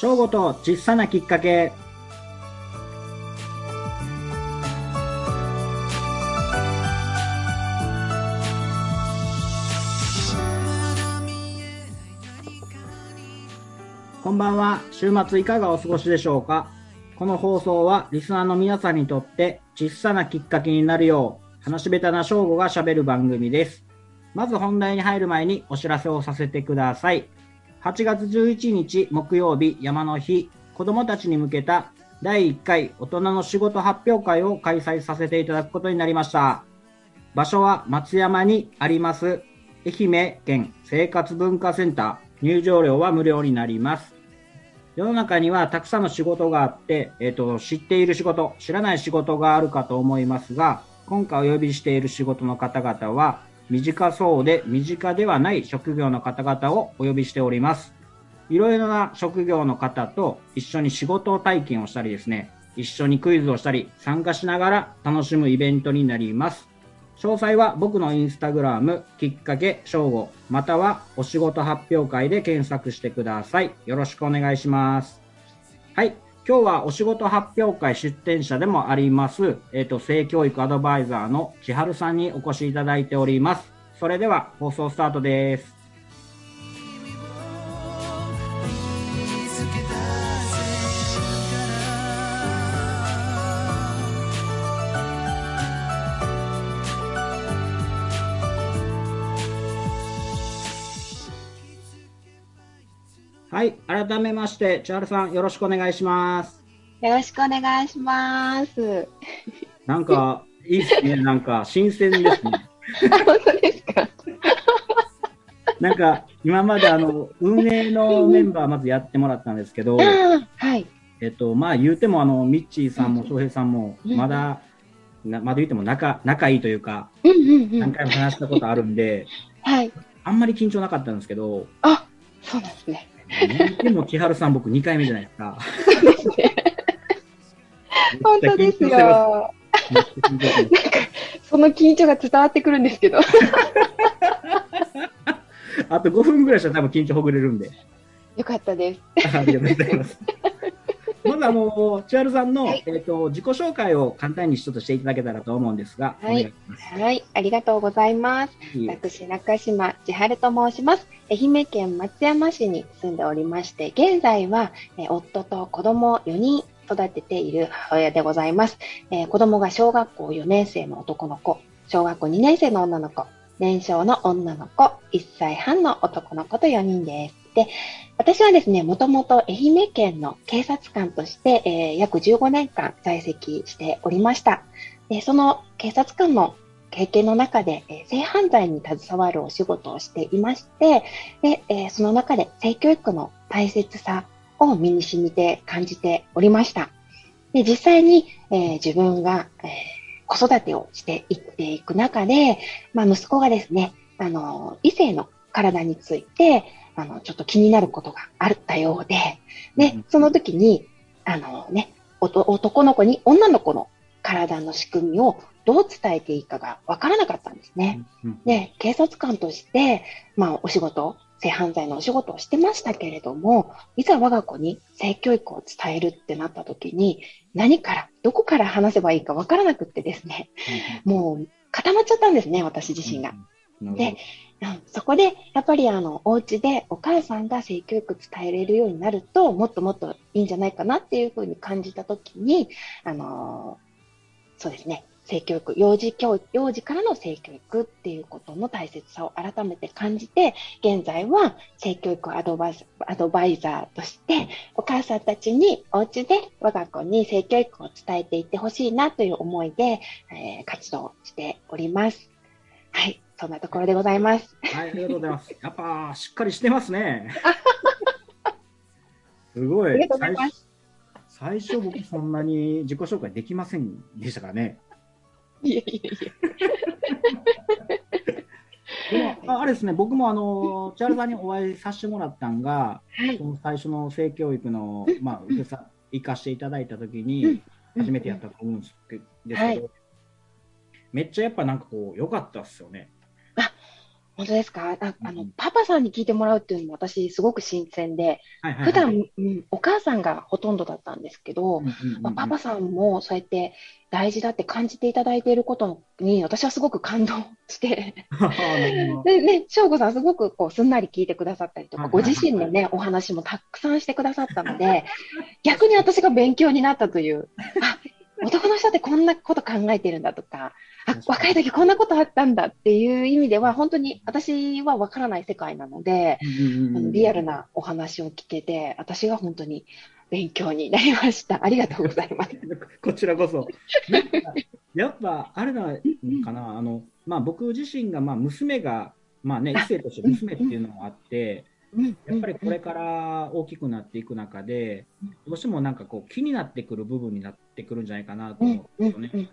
正午と小さなきっかけ。こんばんは。週末いかがお過ごしでしょうかこの放送はリスナーの皆さんにとって小さなきっかけになるよう、話し下手な正午がしゃべる番組です。まず本題に入る前にお知らせをさせてください。8月11日木曜日山の日、子供たちに向けた第1回大人の仕事発表会を開催させていただくことになりました。場所は松山にあります愛媛県生活文化センター。入場料は無料になります。世の中にはたくさんの仕事があって、えっ、と、知っている仕事、知らない仕事があるかと思いますが、今回お呼びしている仕事の方々は、短そうで身近ではない職業の方々をお呼びしております。いろいろな職業の方と一緒に仕事体験をしたりですね、一緒にクイズをしたり、参加しながら楽しむイベントになります。詳細は僕のインスタグラム、きっかけ、正午、またはお仕事発表会で検索してください。よろしくお願いします。はい。今日はお仕事発表会出展者でもあります、えっ、と、性教育アドバイザーの千春さんにお越しいただいております。それでは放送スタートです。はい。改めまして、千春さんよろしくお願いします。よろしくお願いします。なんか、いいですね。なんか、新鮮ですね。あ本当ですか？なんか、今まであの、運営のメンバーまずやってもらったんですけど、はい。えっと、まあ言うてもあの、ミッチーさんも翔平さんも、うんまだ、なまだ言っても仲、仲いいというか、うんうんうん。何回も話したことあるんで、はい。あんまり緊張なかったんですけど、あ、そうなんですね。言うても千春さん僕2回目じゃないですか。本当ですよ。なんか、その緊張が伝わってくるんですけど。あと5分ぐらいしたら多分緊張ほぐれるんで。よかったです。ありがとうございます。まずあの、千春さんの、はいえっ、と、自己紹介を簡単にちょっとしていただけたらと思うんですが、はいい。はい。ありがとうございます。いい私、中島千春と申します。愛媛県松山市に住んでおりまして、現在は、えー夫と子供4人育てている母親でございます。えー子供が小学校4年生の男の子、小学校2年生の女の子、年少の女の子、1歳半の男の子と4人です。で、私はですね、もともと愛媛県の警察官として、えー約15年間在籍しておりました。で、その警察官の経験の中で、えー性犯罪に携わるお仕事をしていまして、で、えーその中で性教育の大切さを身に染みて感じておりました。で、実際に、えー自分が、え子育てをしていっていく中で、まあ、息子がですね、あの、異性の体について、あの、ちょっと気になることがあったようで、で、その時に、あのね、男の子に女の子の体の仕組みをどう伝えていいかがわからなかったんですね。うんで、警察官として、まあ、お仕事、性犯罪のお仕事をしてましたけれども、いざ我が子に性教育を伝えるってなった時に、何から、どこから話せばいいかわからなくってですね、もう固まっちゃったんですね、私自身が。。うんでそこで、やっぱりあの、お家でお母さんが性教育伝えれるようになると、もっともっといいんじゃないかなっていうふうに感じたときに、あのーそうですね、性教育、幼児教、幼児からの性教育っていうことの大切さを改めて感じて、現在は性教育アドバイザーアドバイザーとして、お母さんたちにお家で我が子に性教育を伝えていってほしいなという思いで、えー活動しております。はい、そんなところでございます。はい、ありがとうございます。やっぱ、しっかりしてますね。すごい。ありがとうございます。最初、最初僕そんなに自己紹介できませんでしたからね。いやいやいでも、ああれですね、僕もあの、チャールさんにお会いさせてもらったんが、や。はいそ。の最初の性教育の、まあ、受けさ、行かしていただいたときうんに、初めてやったと思うんですけですけど、はいめっちゃやっぱなんかこう、良かったっすよね。本当ですか？ああの、うんパパさんに聞いてもらうっていうのも私すごく新鮮で、はいはいはい。普段、うん、お母さんがほとんどだったんですけど、うんうんうんうん。まあ、パパさんもそうやって大事だって感じていただいていることに私はすごく感動して、でね、翔吾さんすごくこうすんなり聞いてくださったりとか、ごはいはいはい。自身のね、お話もたくさんしてくださったので、逆に私が勉強になったという、あ、男の人ってこんなこと考えてるんだとか、若い時こんなことあったんだっていう意味では、本当に私は分からない世界なので、あのリアルなお話を聞けて、私が本当に勉強になりました。ありがとうございます。こちらこそ。やっぱ、あれなのかな、あの、まあ僕自身が、まあ娘が、まあね、異性として娘っていうのもあって、やっぱりこれから大きくなっていく中で、どうしてもなんかこう気になってくる部分になってくるんじゃないかなとうん思うんですよね。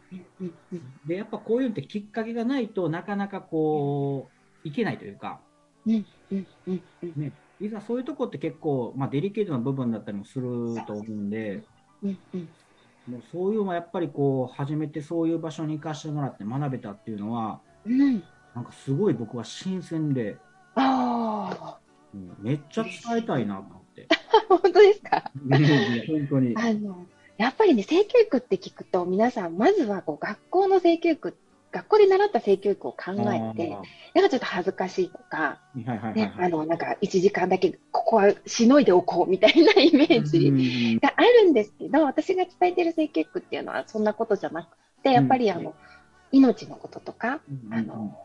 で、やっぱこういうのってきっかけがないとなかなかこう、いけないというか、ね、いざそういうとこって結構、まあデリケートな部分だったりもすると思うん。で、もうそういうのはやっぱりこう、初めてそういう場所に行かせてもらって学べたっていうのは、うん。なん。かすごい僕は新鮮で、あうんめっちゃ伝えたいなと思って。あ、本当ですか？うん本当に。あの、やっぱりね、性教育って聞くと、皆さん、まずはこう学校の性教育、学校で習った性教育を考えて、なんかちょっと恥ずかしいとか、あーはいはいはい。ね、はい。あの、なんか1時間だけここはしのいでおこうみたいなイメージうんうんうん。があるんですけど、私が伝えてる性教育っていうのはそんなことじゃなくて、やっぱりあの、命のこととか、あの、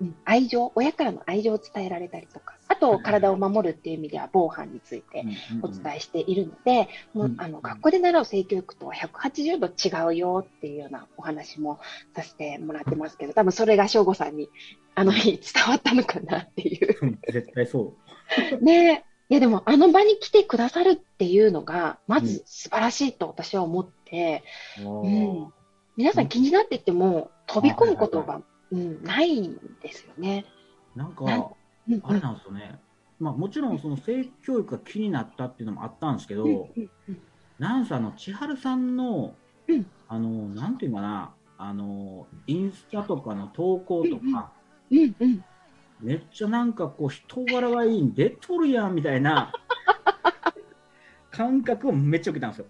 うん愛情、親からの愛情を伝えられたりとか、あと体を守るっていう意味では防犯についてお伝えしているので、もううん。あの学校で習う性教育とは180度違うよっていうようなお話もさせてもらってますけど、多分それが省吾さんにあの日伝わったのかなっていう。うん。絶対そう。ねえ。いやでもあの場に来てくださるっていうのが、まず素晴らしいと私は思って、うん。皆さん気になってても飛び込むことはいが、うん、ないんですよね。なんか、なんうんあれなんですよね。まあもちろんその性教育が気になったっていうのもあったんですけど、うんうんうんなんせあの千春さんの、うんあのなんていうかなあのインスタとかの投稿とか、うんうんめっちゃなんかこう人柄がいいん出とるやんみたいな 感覚をめっちゃ受けたんですよ。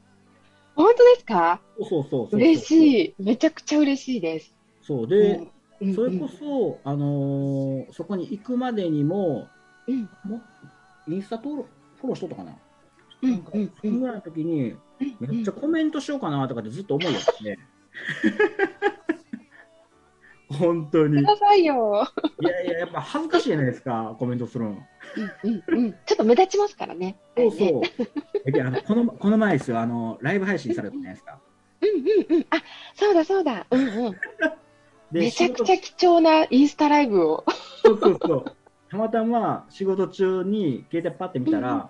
本当ですか？そうそうそう嬉い。しい。めちゃくちゃ嬉しいです。そうで、うんそれこそ、あのーそこに行くまでにも、うんもインスタ登録フォローしとったかな、うんなんかうんそのぐらいの時に、うんめっちゃコメントしようかなとかってずっと思いよって。本当に。ださいよ。やいや、やっぱ恥ずかしいじゃないですか、コメントするの。うんうんうん。ちょっと目立ちますからね。そうそう。え であのこのこの前ですよあの、ライブ配信されたじゃないですか。うんうんうん。あ、そうだそうだ。うんうん。でめちゃくちゃ仕貴重なインスタライブを。事そうそうそう。たまたま仕事中に携帯パッて見たら、うんうん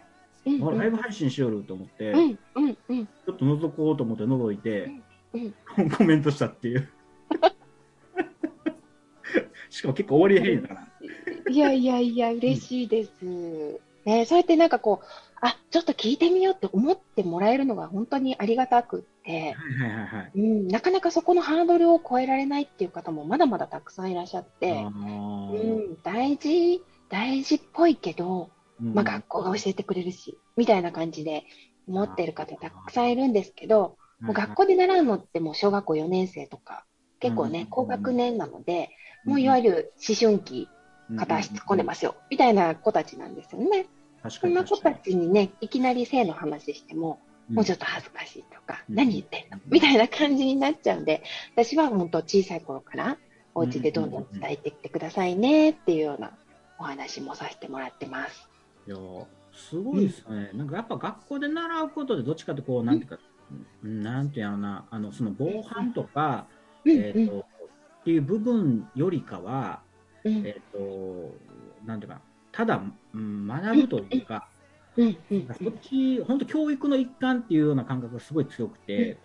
あライブ配信しよると思って、ちうんうんうんょっと覗こうと思って覗いて、うん。コメントしたっていう。しかも結構終わりへんだから。いやいやいや、嬉しいです。ね、そうやってなんかこう、あ、ちょっと聞いてみようって思ってもらえるのが本当にありがたくって、はいはいはいはい。うん、なかなかそこのハードルを超えられないっていう方もまだまだたくさんいらっしゃって、あうーん、大事、大事っぽいけど、うん。まあ学校が教えてくれるし、みたいな感じで思ってる方たくさんいるんですけど、もう学校で習うのってもう小学校4年生とか、結構ねうん、高学年なので、もういわゆる思春期、片足突っ込んでますよ、みたいな子たちなんですよね。確かにそんな子たちにね、いきなり性の話しても、もうちょっっと恥ずかしいとか、うん。何言ってんの？みたいな感じになっちゃうんで、私は本当小さい頃からお家でどんどん伝えていってくださいねっていうようなお話もさせてもらってます。いやすごいですよね、なんかやっぱ学校で習うことでどっちかってこう、なんていうか、うんなんていうのな、あのその防犯とか、うんえーとっていう部分よりかは、うん。えっ、と、なんていうか、ただ、うん、学ぶというか、うんうんそっち、本当教育の一環っていうような感覚がすごい強くて、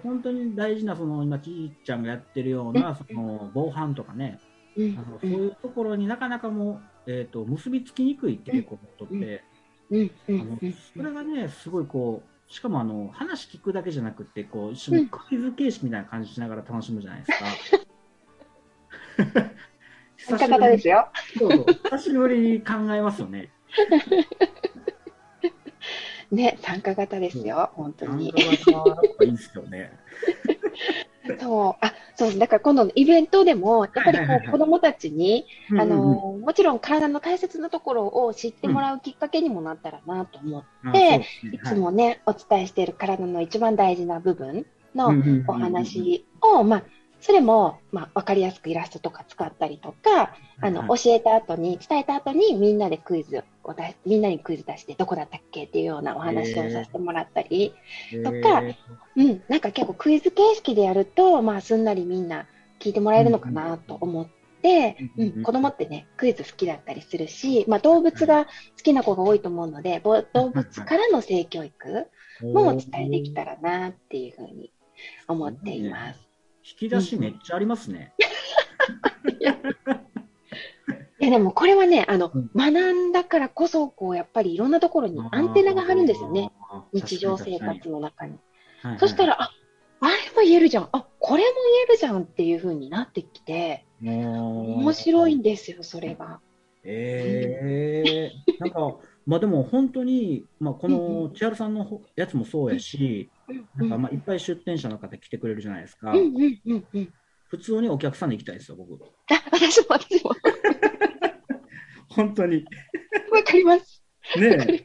本当に大事な、その今、ちいちゃんがやってるような、その防犯とかね、うんあのそういうところになかなかもう、えー、と結びつきにくいって結構ことって、あのそれがね、すごいこう、しかもあの話聞くだけじゃなくて、こう一緒にクイズ形式みたいな感じしながら楽しむじゃないですか。参加型ですよ。そうそう久しぶりに考えますよね。ね、参加型ですよ、本当に。参加型いいですよね。そう、あ、そう、だから今度のイベントでも、やっぱりこう子供たちに、あの、もちろん体の大切なところを知ってもらうきっかけにもなったらなと思って、うですねいつもね、お伝えしている体の一番大事な部分のお話を、まあ、それも、まあ、わかりやすくイラストとか使ったりとか、あの、はい。教えた後に、伝えた後にみんなでクイズを出し、みんなにクイズ出して、どこだったっけっていうようなお話をさせてもらったり、とかえうん、なんか結構クイズ形式でやると、まあ、すんなりみんな聞いてもらえるのかなと思って、ううんん、子供ってね、クイズ好きだったりするし、まあ、動物が好きな子が多いと思うので、ぼ動物からの性教育ー。もお伝えできたらなっていうふうに思っています。引き出しめっちゃありますね。いやでもこれはね、あの、うん学んだからこそ、こう、やっぱりいろんなところにアンテナが張るんですよね。日常生活の中に。確かにそした、ら、あ、あれも言えるじゃん。あ、これも言えるじゃんっていう風になってきて、面面白いんですよ、それが。えー、なんか、まあでも本当に、まあ、こうんの千春さんのほやつもそうやし、うんなんかまあいっぱい出店者の方来てくれるじゃないですか。普通にお客さんで行きたいですよ、僕。あ、私も私も。本当に。わかります。ねえ。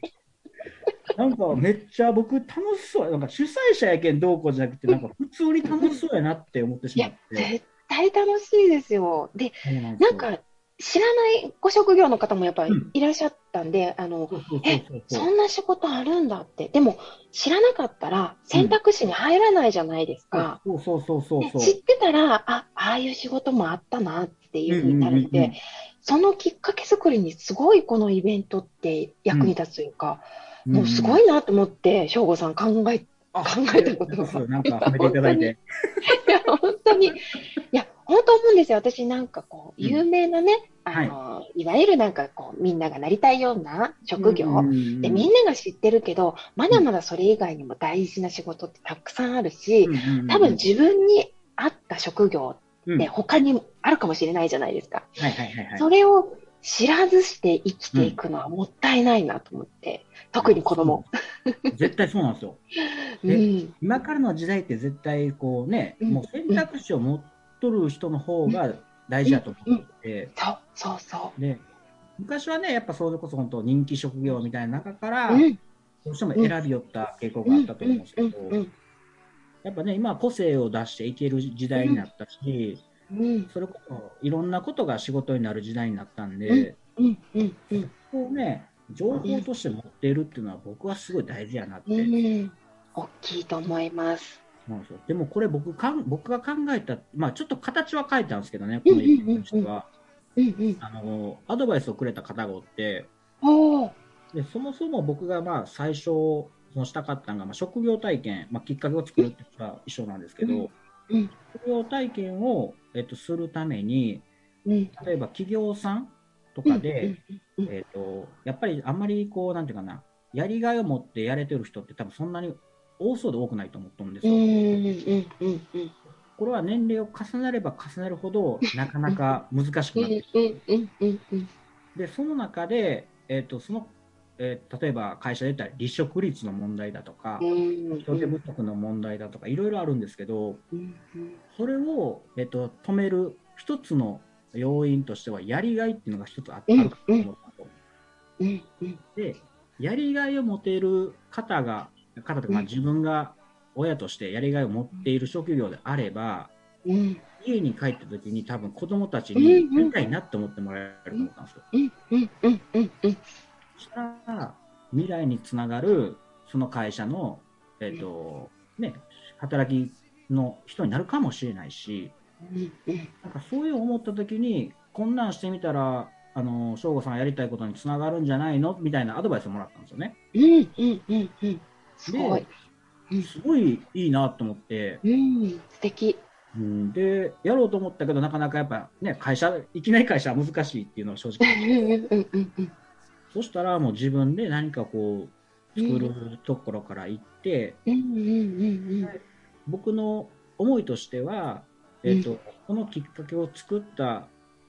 なんかめっちゃ僕楽しそうや。なんか主催者やけんどうこうじゃなくて、なんか普通に楽しそうやなって思ってしまっ、て。絶対楽しいですよ。で、なんか、知らないご職業の方もやっぱりうん。いらっしゃったんで、あの、そうそんな仕事あるんだって。でも、知らなかったら選択肢に入らないじゃないですか。そうそうそうそうそう。で知ってたら、あ、ああいう仕事もあったなっていうふうになるので、うんうんうんうん。そのきっかけ作りにすごいこのイベントって役に立つというか、もうすごいいなと思って、省吾さん考え、考えたことが。なんか褒めていただいて。いや、本当に、いや、本当思うんですよ。私なんかこう、うん有名なね、あの、い、わゆるなんかこう、みんながなりたいような職業、で、みんなが知ってるけど、まだまだそれ以外にも大事な仕事ってたくさんあるし、多分自分に合った職業分って他にあるかもしれないじゃないですか。はいはいはいはい。それを知らずして生きていくのはもったいないなと思って、特に子供。絶対そうなんですよ。うでん。今からの時代って絶対こうね、うんもう選択肢を持っとる人の方が大事だと思ってて、そう、そうそで昔はね、やっぱそれこそ本当人気職業みたいな中から。どうしても選び寄った傾向があったと思うんですけど、やっぱね、今は個性を出していける時代になったし、うん。それこそいろんなことが仕事になる時代になったんで、うんうんうんこうね、情報として持っているっていうのは僕はすごい大事やなって。うん。大きいと思います。そうなんですよ。でもこれ僕かん僕が考えた、まあちょっと形は変えたんですけどね、このイベントとしては。あの、アドバイスをくれた方がおって、でそもそも僕がまあ最初、そのしたかったのが、まあ、職業体験、まあ、きっかけを作るっていうのが一緒なんですけど、うんうん。職業体験を、えっと、するために、うん。例えば企業さんとかで、えっと、やっぱりあんまりこう、なんていうかな、やりがいを持ってやれてる人って多分そんなに多そうで多くないと思ったんですうんよ。これは年齢を重ねれば重ねるほど、なかなか難しくうなってきてで、その中で、えっと、その、えー例えば会社で言ったら離職率の問題だとか、うん人手不足の問題だとか、いろいろあるんですけど、それを、えっと、止める一つの要因としては、やりがいっていうのが一つあるかと思ったんですよ。うんうん。で、やりがいを持てる方が、方とまあ、うん。自分が親としてやりがいを持っている職業であれば、うん。家に帰った時に多分子供たちうんにうん。やりたいなって思ってもらえると思ったんですよ。そしたら、未来につながる、その会社の、えっ、と、ね、働きの人になるかもしれないし、なんかそういう思った時に、こんなんしてみたら、あの、省吾さんやりたいことにつながるんじゃないの？みたいなアドバイスをもらったんですよね。うんうんうんうんすごい。すごいいいなと思って、うん素敵。うん、で、やろうと思ったけど、なかなかやっぱね、会社、いきなり会社は難しいっていうのは正う直。んうんうんうんそしたらもう自分で何かこう、作るところから行って、うんうんうん僕の思いとしては、えっとこのきっかけを作った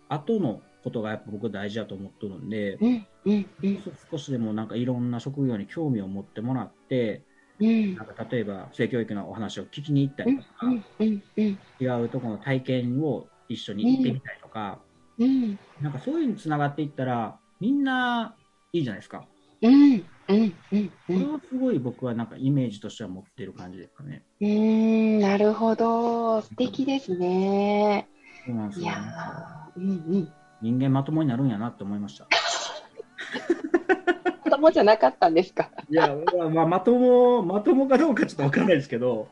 後のことがやっぱ僕大事だと思っとるんで、うん、うん、うん、少しでもなんかいろんな職業に興味を持ってもらって、うん。なんか例えば性教育のお話を聞きに行ったうんりとか、うんうんうん違うところの体験を一緒に行ってみたりとか、うん。なんかそういうのにつながっていったら、みんないいじゃないですか。うんうんうんうこれんはすごい僕はなんかイメージとしては持ってる感じですかね。うーんなるほど。素敵ですね。そうなんですよ。いやーうんうん人間まともになるんやなって思いました。子供じゃなかったんですか？いや、まあ、まとも、まともかどうかちょっとわかんないですけど、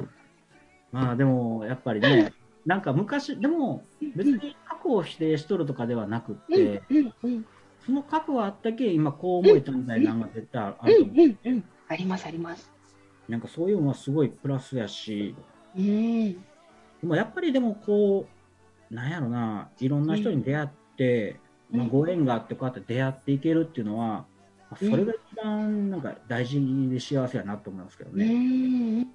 まあでも、やっぱりね、なんか昔、でも別に過去を否定しとるとかではなくって、その過去はあったけ、今こう思えたみたいなのが絶対あうると思う。ありますあります。なんかそういうのはすごいプラスやし、うん。でもやっぱりでもこう、なんやろな、いろんな人に出会っまあ、ご縁があってこうやって出会っていけるっていうのは、まあそれが一番なんか大事で幸せやなと思いますけどうね。んい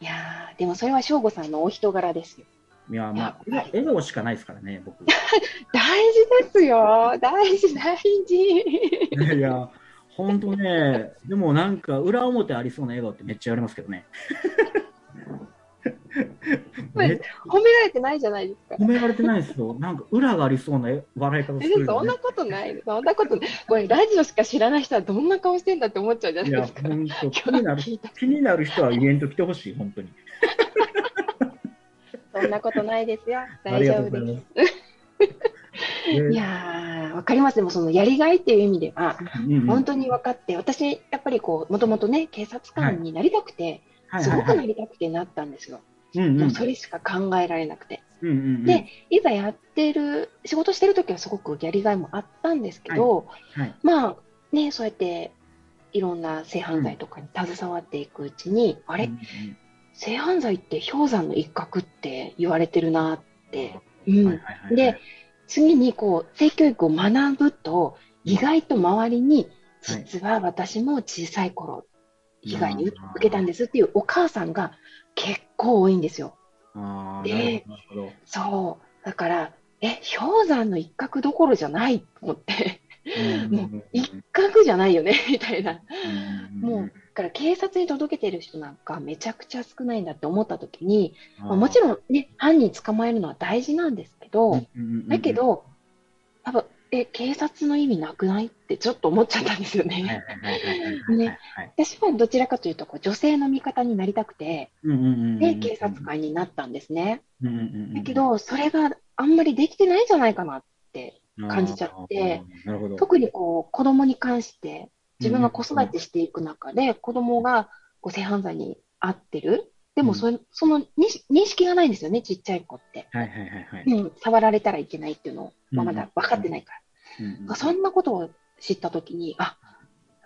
やーでもそれは省吾さんのお人柄ですよいや、まあ、笑顔しかないですからね、僕。大事ですよ大事大事いやいや、本当ね、でもなんか裏表ありそうな笑顔ってめっちゃ言われますけどね。褒められてないじゃないですか。褒められてないですよ。なんか裏がありそうな笑い方すえるよね。そんな。ことない。そんなことない。これラジオしか知らない人はどんな顔してんだって思っちゃうじゃないですか。本当気になる気になる人はイベント来てほしい、本当に。そんなことないですよ。あ大丈夫です。すいやーわかります。でもそのやりがいっていう意味ではうんうん。本当に分かって私やっぱりこうもともとね警察官になりたくて、すごくはいはい。は。ないりたくてなったんですよ、もうそれしか考えられなくて。うんうんうん。でいざやってる仕事してる時はすごくやりがいもあったんですけど、はい。まあねそうやっていろんな性犯罪とかに携わっていくうちに、あれ？うんうん性犯罪って氷山の一角って言われてるなって、ううん。んはいはいはいはい。で次にこう性教育を学ぶと意外と周りにはい。実は私も小さい頃被害に受けたんですっていうお母さんが結構多いんですよ。ああ、でそう。だから、え、氷山の一角どころじゃないと思って、もう一角じゃないよね、みたいな。うんもう、だから警察に届けてる人なんかめちゃくちゃ少ないんだって思った時に、まあ、もちろんね、犯人捕まえるのは大事なんですけど、だけど、多分、え、警察の意味なくない？ってちょっと思っちゃったんですよね。はいはいはいはいはいはいねはい私はどちらかというとこう女性の味方になりたくて、うんうんうんうんで、警察官になったんですね。うんうんうんうんだけど、それがあんまりできてないんじゃないかなって感じちゃってあーなるほど。特にこう子供に関して自分が子育てしていく中で子供がこう性犯罪に遭ってる。でもそ,、その認認識がないんですよね、ちっちゃい子って。はいはいはいはい。うん、触られたらいけないっていうのを、まあ、まだ分かってないから。うんうんそんなことを知ったときに、あ、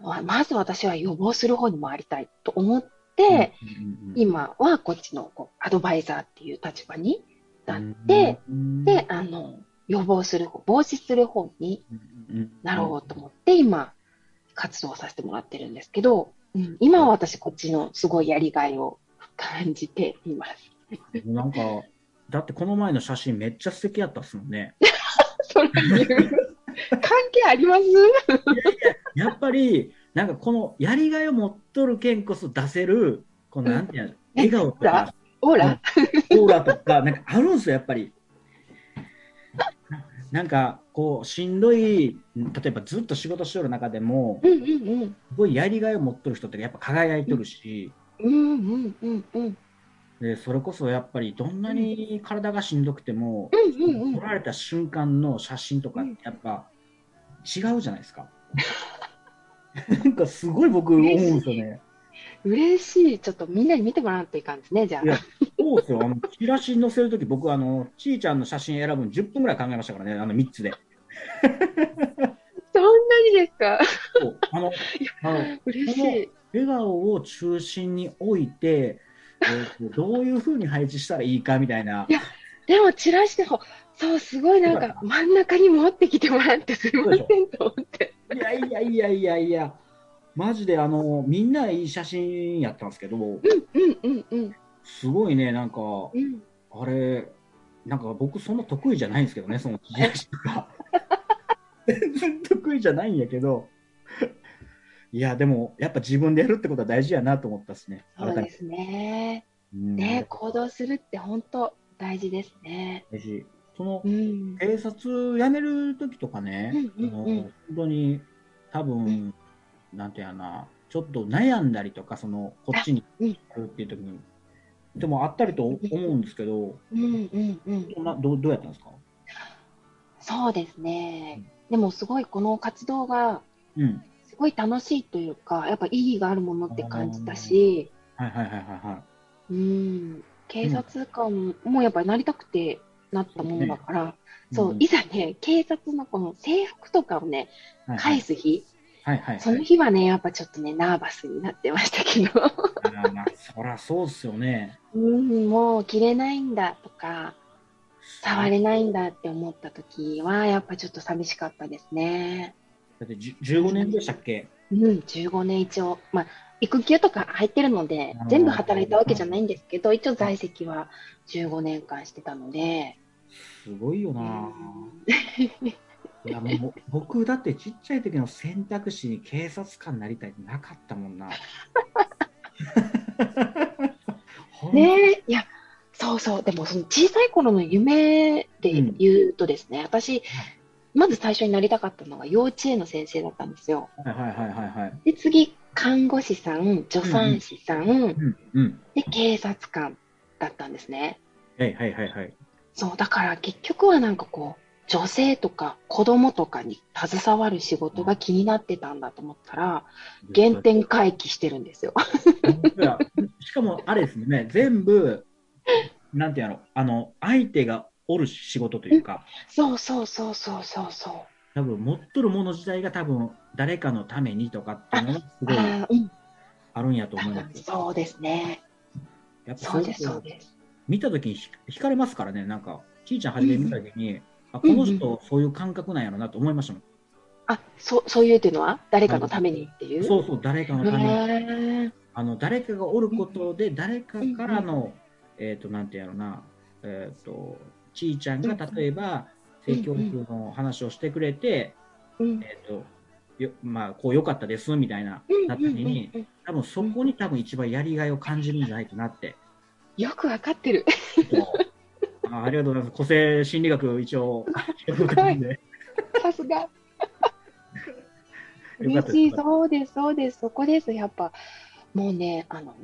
ままず私は予防する方に回りたいと思って、うんうんうん今はこっちのこうアドバイザーっていう立場になって、うんで、あの、予防する方、防止する方にうんうんなろうと思って、今、活動させてもらってるんですけど、うん、今は私こっちのすごいやりがいを感じています。なんか、だってこの前の写真めっちゃ素敵やったっすもんね。それ関係あります？やっぱり、なんかこのやりがいを持っとるけんこそ出せる、このなんていうの、笑顔とか、ほら、オーラ。とか、なんかあるんですよ、やっぱり。なんか、こう、しんどい、例えばずっと仕事しとる中でも、うんうんうん。すごいやりがいを持っとる人ってやっぱ輝いとるし、うんうんうんうん。でそれこそやっぱりどんなに体がしんどくても、うんうんうん撮られた瞬間の写真とかってやっぱ違うじゃないですか。なんかすごい僕思うんですよね。嬉しい。ちょっとみんなに見てもらわんといかんですね、じゃあい。やそうですよ。あのチラシ載せるとき僕あの、ちーちゃんの写真選ぶの10分ぐらい考えましたからね、あの3つで。そんなにですか？そうあのあの 嬉しい。笑顔を中心に置いて、どういうふうに配置したらいいかみたいな。でも、チラシでも、そう、すごいなんか、真ん中に持ってきてもらってすいませんと思って。いやいやいやいやいや、マジであの、みんないい写真やったんですけど、うんうんうんすごいね、なんか、うん。あれ、なんか僕そんな得意じゃないんですけどね、その記とか。全然得意じゃないんやけど、いや、でもやっぱ自分でやるってことは大事やなと思ったっすね。そうですね。うんね、行動するって本当大事ですね。大事。そのうん。警察辞める時とかね、うんうんうんあの本当に多分、なんていうかな、ちょっと悩んだりとか、そのこっちにうんやるっていう時に、でもあったりと思うんですけど、うんうんうん。などうどうやったんですか？そうですね。でもすごいこの活動がうん。すごい楽しいというか、やっぱ意義があるものって感じたし、はいはいはいはい。はい。うん、警察官もやっぱりなりたくてなったものだから、そう、ん。いざね、警察のこの制服とかをね、返す日、はいはいはい。その日はね、やっぱちょっとね、ナーバスになってましたけど、あーまあそりゃそうですよね。うん、もう着れないんだとか、触れないんだって思った時は、やっぱちょっと寂しかったですね。だってじゅ15年でしたっけ？うん、15年一応、まあ、育休とか入ってるので全部働いたわけじゃないんですけど、一応在籍は15年間してたので、すごいよな。いやもう僕だってちっちゃい時の選択肢に警察官になりたいってなかったもんな。ねえ、いや、そうそう、でもその小さい頃の夢で言うとですね、私、まず最初になりたかったのが幼稚園の先生だったんですよ。はいはいはいはいはい。で、次、看護師さん、助産師さん、うんうん。で、警察官だったんですね。はいはいはいはい。そう、だから結局はなんかこう、女性とか子供とかに携わる仕事が気になってたんだと思ったら、原点回帰してるんですよ。しかもあれですね、全部、なんていうの、あの、相手がおる仕事というか、そうそうそうそうそうそう。多分持っとるもの自体が多分誰かのためにとかっていうのがすごいあるんやと多思います。分そうですね。やっぱそうです、いそうです。見たときにひ惹かれますからね、なんか、ちいちゃん初め見たときに、あ、この人、そういう感覚なんやろなと思いましたもん。あ、そう、そういうっていうのは誰かのためにっていう？そうそう、誰かのために。あの、誰かがおることで、誰かからの、えっ、と、なんていうのな、えっ、と、ちいちゃんが例えば、性教育の話をしてくれて、うん。えっ、と、よまあ、こう良かったです、みたいな、なった時に、多分そこに多分一番やりがいを感じるんじゃないかなって。よくわかってる。あありがとうございます。個性心理学一応、さすが。嬉しい、そうです、そうです、そこです。やっぱ、もうね、あの、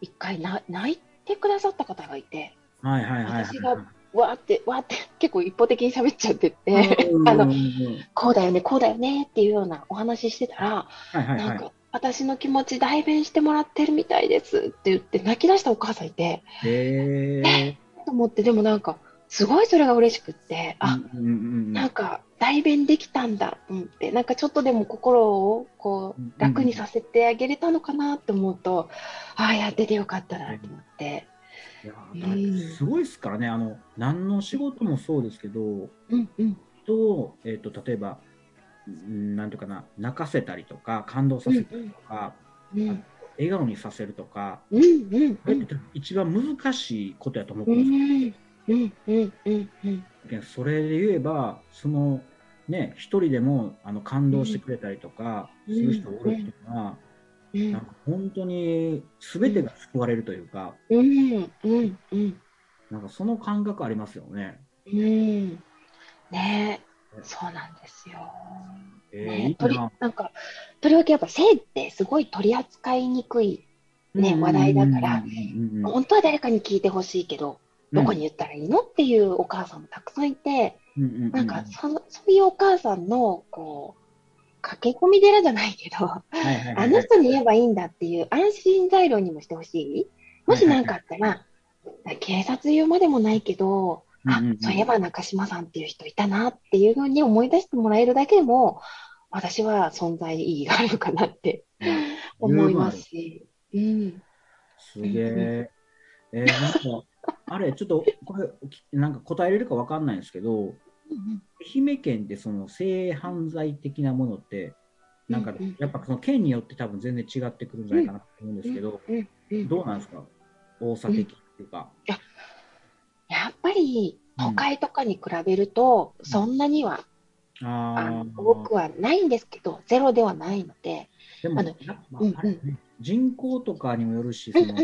一回な泣いてくださった方がいて、はいはいはいはい。私がわーって、わーって、結構一方的に喋っちゃってて、あのこうだよね、こうだよねっていうようなお話ししてたら、はいはいはい。なんか、私の気持ち代弁してもらってるみたいですって言って泣き出したお母さんいて、へえ。と思って、でもなんか、すごいそれが嬉しくって、あ、うんうんうんなんか代弁できたんだ、うんって、なんかちょっとでも心をこう楽にさせてあげれたのかなって思うと、ああ、やっててよかったなと思って。いやすごいですからね、あの何の仕事もそうですけど、うんうん。と,、えー、と例えば、うんなんていうかな、泣かせたりとか、感動させたりとか、うん笑顔にさせるとか、うんうんこれって一番難しいことやと思ううんんですうんうんうんうん。それで言えば、そのね、一人でもあの感動してくれたりとか、うんする人がおるっていうのは、うんなんか本当に全てが救われるというか、うんうんうん。なんかその感覚ありますよね。うん。ね。えそうなんですよ。えーね。いいとりななんかとりわけやっぱ性ってすごい取り扱いにくいね話題だから本当は誰かに聞いてほしいけど、どこに言ったらいいのっていうお母さんもたくさんいて、うんうんうん。なんかそのそういうお母さんのこう駆け込み寺じゃないけど、あの人に言えばいいんだっていう安心材料にもしてほしい？もし何かあったら、警察言うまでもないけど、あそういえば中島さんっていう人いたなっていうふうに思い出してもらえるだけでも、私は存在意義があるかなって思いますし。うん。すげえ。えー、なんか、あれ、ちょっと、これ、きなんか答えれるかわかんないんですけど、愛媛県ってその性犯罪的なものって、なんかうんうん、やっぱその県によって多分全然違ってくるんじゃないかなと思うんですけど、うんうんどうなんですか？多さ的っていうか。やっぱり都会とかに比べると、そんなには、ああの多くはないんですけど、ゼロではないので、でも、人口とかにもよるし、その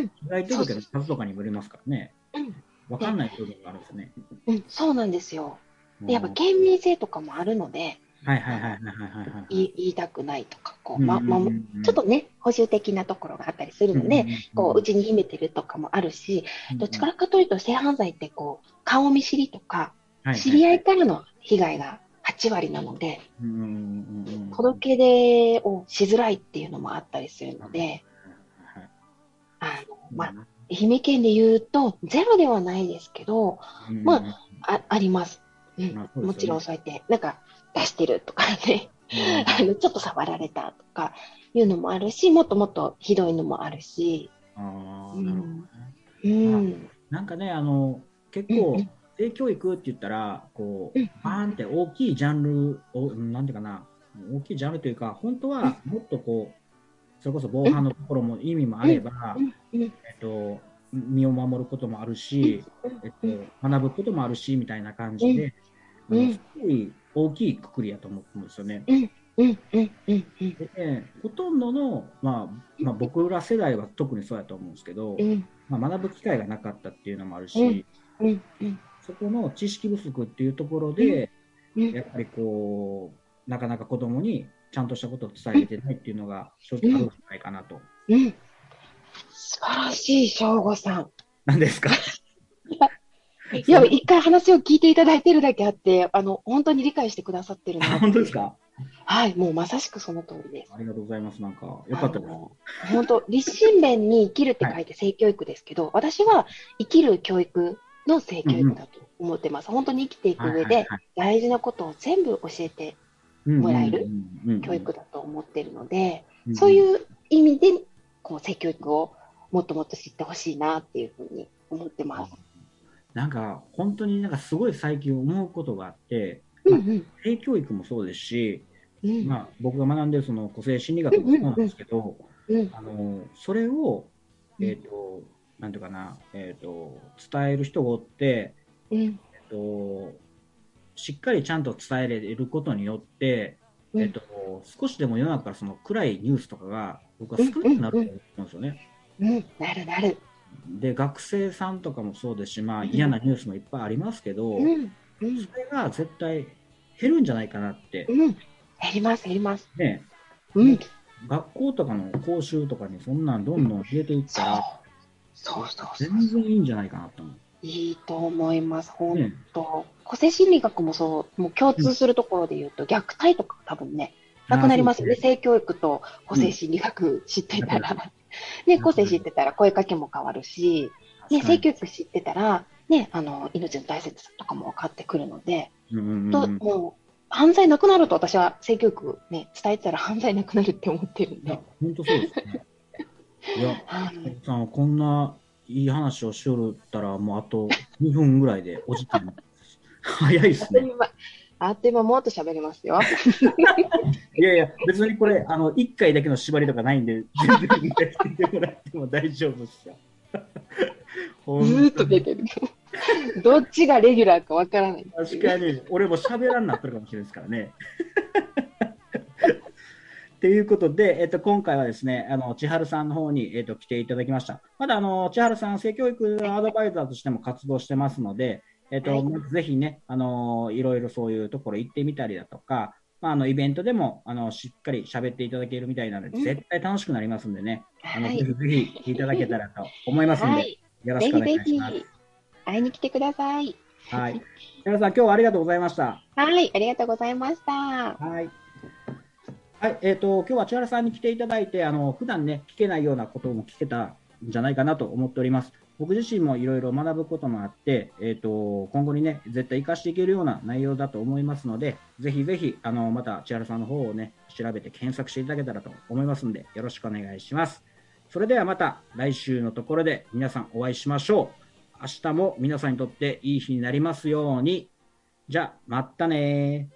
届の数とかにもよりますからね。うん。わかんない部分があるんですね。うん、そうなんですよ。でやっぱ県民性とかもあるので、はいはいはいはいはいはいはい。言いたくないとか、こう、うんま、ま、ちょっとね、保守的なところがあったりするので、こう、うちに秘めてるとかもあるし、どっちからかというと性犯罪ってこう、顔見知りとか、知り合いからの被害が8割なので、届け出をしづらいっていうのもあったりするので、はいあの、まあ、愛媛県で言うと、ゼロではないですけど、うんまあ、あります。もちろんそうやって、なんか出してるとかね、あのちょっと触られたとかいうのもあるし、もっともっとひどいのもあるし、あなるほどね。うん。なんかね、あの、結構性教育って言ったら、こううん、バーンって大きいジャンルを、なんていうかな、大きいジャンルというか、本当はもっとこう、それこそ防犯のところも意味もあれば、えっと、身を守ることもあるし、えっと、学ぶこともあるし、みたいな感じで、すごい大きいくくりやと思うんですよね。うん。うん。うん。うん。でねほとんどの、まあ、まあ、僕ら世代は特にそうやと思うんですけど、うん。まあ、学ぶ機会がなかったっていうのもあるし、うん。うん。そこの知識不足っていうところで、うん。やっぱりこう、なかなか子供にちゃんとしたことを伝えてないっていうのが正直あるんじゃないかなと。うん。素晴らしい、省吾さん。何ですか？いや、一回話を聞いていただいてるだけあって、あの、本当に理解してくださってる本当ですか？はい、もうまさしくその通りです。ありがとうございます。なんか、よかったです。本当、立身弁に生きるって書いて性教育ですけど、私は生きる教育の性教育だと思ってます。本当に生きていく上で大事なことを全部教えてもらえる教育だと思ってるので、そうういう意味で、こう、性教育をもっともっと知ってほしいなっていうふうに思ってます。なんか、本当になんかすごい最近思うことがあって、うんうん。性教育もそうですし、うん。まあ、僕が学んでるその個性心理学もそうなんですけど、うんあのそれを、うん。えっ、と、なんていうかな、えっ、と、伝える人がおって、うん。えっと、しっかりちゃんと伝えれることによって、うん。えっと、少しでも世の中からその暗いニュースとかが僕は少なくなると思うんですよね。うん、なるなる。で、学生さんとかもそうですし、まあうん嫌なニュースもいっぱいありますけど、うん、うん、それが絶対減るんじゃないかなって、うん。減ります、減ります。ね、うん。学校とかの講習とかにそんなんどんどん入れていったそうら、。そうそう。全然いいんじゃないかなと思いいと思います、う。本ね、当。個性心理学もそう、もう共通するところで言うと、虐待とか多分ね、なくなりますよね。性教育と個性心理学知ってたら。ね、個性知ってたら声かけも変わるし、ね、性教育知ってたら、ね、あの、命の大切さとかも分かってくるので、と、うんもう、犯罪なくなると私は性教育ね、伝えてたら犯罪なくなるって思ってるんで。、本当そうですね。いや、あのさんこんないい話をしよるったら、もうあと2分ぐらいでお時間。早いですね。あっという間、もっと喋りますよ。いやいや、別にこれ、あの、1回だけの縛りとかないんで、全然聞いてもらっても大丈夫ですよ。ずーっと出てる。どっちがレギュラーかわからない。確かに、俺も喋らんなってるかもしれないですからね。ということで、えっと、今回はですね、あの、千春さんの方に、えっと、来ていただきました。まだ、あの、千春さん、性教育のアドバイザーとしても活動してますので、えっと、はいまずぜひね、あの、いろいろそういうところ行ってみたりだとか、まあ、あの、イベントでも、あの、しっかり喋っていただけるみたいなので、うん絶対楽しくなりますんでね、あの、はい。ぜひぜひいただけたらと思いますんで、はい。ぜよろしくおひぜひ願いします。、会いに来てください。はい。千春さん、今日はありがとうございました。はい、ありがとうございました。はい。はい、えっ、と、今日は千原さんに来ていただいて、あの、普段ね、聞けないようなことも聞けたんじゃないかなと思っております。僕自身もいろいろ学ぶこともあって、えっ、と、今後にね、絶対活かしていけるような内容だと思いますので、ぜひぜひ、あの、また千原さんの方をね、調べて検索していただけたらと思いますので、よろしくお願いします。それではまた来週のところで皆さんお会いしましょう。明日も皆さんにとっていい日になりますように。じゃあ、またね。